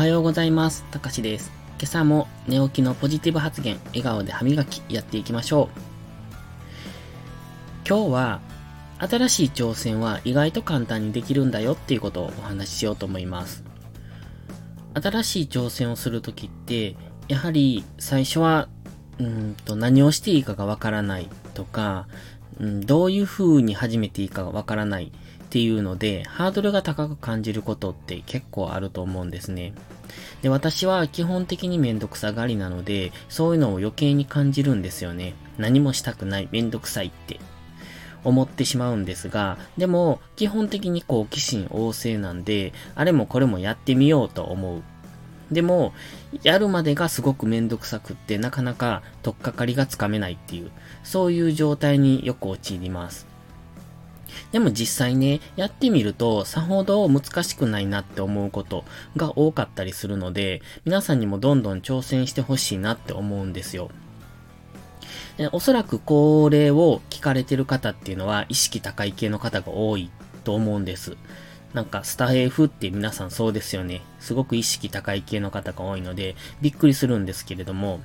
はようございます。たかしです。今朝も寝起きのポジティブ発言、笑顔で歯磨きやっていきましょう。今日は、新しい挑戦は意外と簡単にできるんだよっていうことをお話ししようと思います。新しい挑戦をするときって、やはり最初は、うんと何をしていいかがわからないとか、うん、どういう風に始めていいかがわからないっていうので、ハードルが高く感じることって結構あると思うんですね。で、私は基本的にめんどくさがりなので、そういうのを余計に感じるんですよね。何もしたくない、めんどくさいって思ってしまうんですが、でも、基本的に好奇心旺盛なんで、あれもこれもやってみようと思う。でも、やるまでがすごくめんどくさくって、なかなか取っかかりがつかめないっていう、そういう状態によく陥ります。でも実際ね、やってみると、さほど難しくないなって思うことが多かったりするので、皆さんにもどんどん挑戦してほしいなって思うんですよ。おそらくこれを聞かれてる方っていうのは意識高い系の方が多いと思うんです。なんかスタイフって皆さんそうですよね。すごく意識高い系の方が多いので、びっくりするんですけれども、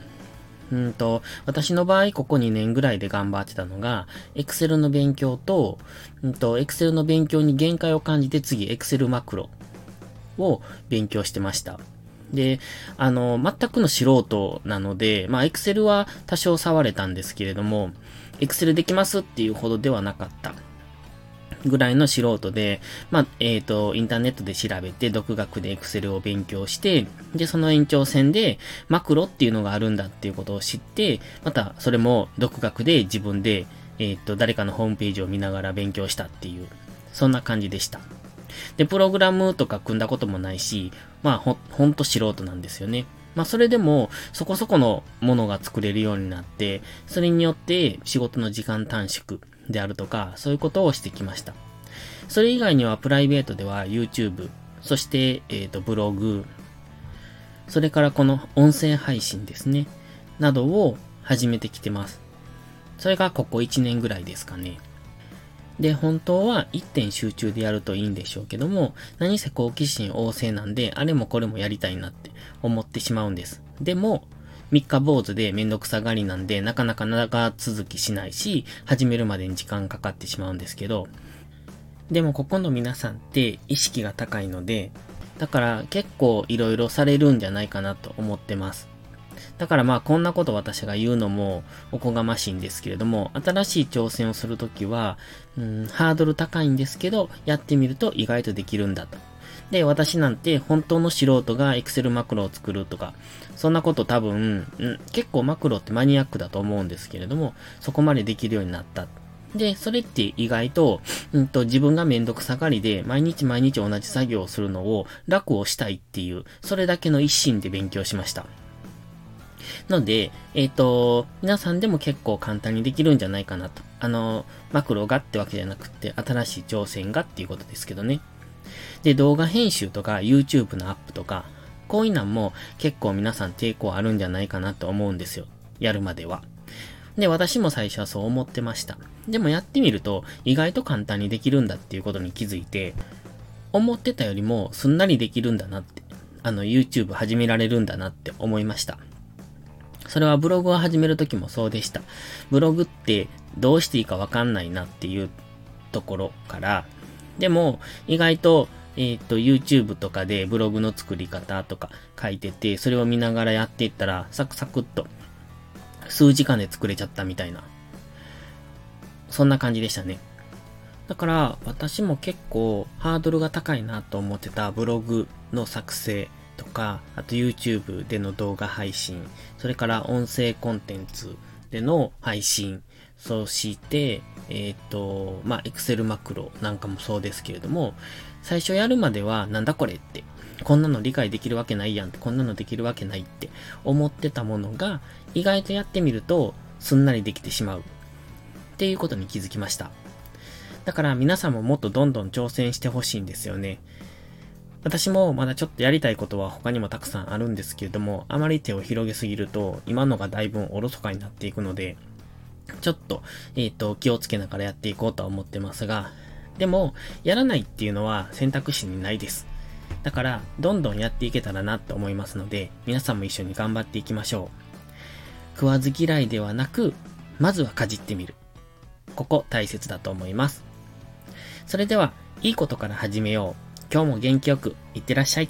うんと、私の場合、ここ2年ぐらいで頑張ってたのが、Excel の勉強と、うんと、Excel の勉強に限界を感じて次、Excel マクロを勉強してました。で、あの、全くの素人なので、まあ、Excel は多少触れたんですけれども、Excel できますっていうほどではなかった。ぐらいの素人で、まあ、えっ、ー、と、インターネットで調べて、独学で Excel を勉強して、で、その延長線で、マクロっていうのがあるんだっていうことを知って、また、それも独学で自分で、えっ、ー、と、誰かのホームページを見ながら勉強したっていう、そんな感じでした。で、プログラムとか組んだこともないし、まあ、ほ、ほんと素人なんですよね。まあ、それでも、そこそこのものが作れるようになって、それによって仕事の時間短縮、であるとか、そういうことをしてきました。それ以外にはプライベートでは YouTube、そして、えっ、ー、と、ブログ、それからこの音声配信ですね、などを始めてきてます。それがここ1年ぐらいですかね。で、本当は一点集中でやるといいんでしょうけども、何せ好奇心旺盛なんで、あれもこれもやりたいなって思ってしまうんです。でも、三日坊主でめんどくさがりなんで、なかなか長続きしないし、始めるまでに時間かかってしまうんですけど、でもここの皆さんって意識が高いので、だから結構色々されるんじゃないかなと思ってます。だからまあこんなこと私が言うのもおこがましいんですけれども、新しい挑戦をするときは、うん、ハードル高いんですけど、やってみると意外とできるんだと。で、私なんて本当の素人が Excel マクロを作るとか、そんなこと多分、うん、結構マクロってマニアックだと思うんですけれども、そこまでできるようになった。で、それって意外と、うんと、自分がめんどくさがりで、毎日毎日同じ作業をするのを楽をしたいっていう、それだけの一心で勉強しました。ので、えっ、ー、と、皆さんでも結構簡単にできるんじゃないかなと。あの、マクロがってわけじゃなくて、新しい挑戦がっていうことですけどね。で、動画編集とか YouTube のアップとか、こういうのも結構皆さん抵抗あるんじゃないかなと思うんですよ。やるまでは。で、私も最初はそう思ってました。でもやってみると意外と簡単にできるんだっていうことに気づいて、思ってたよりもすんなりできるんだなって、あの YouTube 始められるんだなって思いました。それはブログを始めるときもそうでした。ブログってどうしていいかわかんないなっていうところから、でも意外とえっ、ー、と、YouTube とかでブログの作り方とか書いてて、それを見ながらやっていったら、サクサクっと、数時間で作れちゃったみたいな。そんな感じでしたね。だから、私も結構ハードルが高いなと思ってたブログの作成とか、あと YouTube での動画配信、それから音声コンテンツでの配信、そして、えっ、ー、と、まあ、Excel マクロなんかもそうですけれども、最初やるまではなんだこれって、こんなの理解できるわけないやんって、こんなのできるわけないって思ってたものが、意外とやってみるとすんなりできてしまう。っていうことに気づきました。だから皆さんももっとどんどん挑戦してほしいんですよね。私もまだちょっとやりたいことは他にもたくさんあるんですけれども、あまり手を広げすぎると、今のがだいぶおろそかになっていくので、ちょっと、えっ、ー、と、気をつけながらやっていこうとは思ってますが、でも、やらないっていうのは選択肢にないです。だから、どんどんやっていけたらなって思いますので、皆さんも一緒に頑張っていきましょう。食わず嫌いではなく、まずはかじってみる。ここ大切だと思います。それでは、いいことから始めよう。今日も元気よくいってらっしゃい。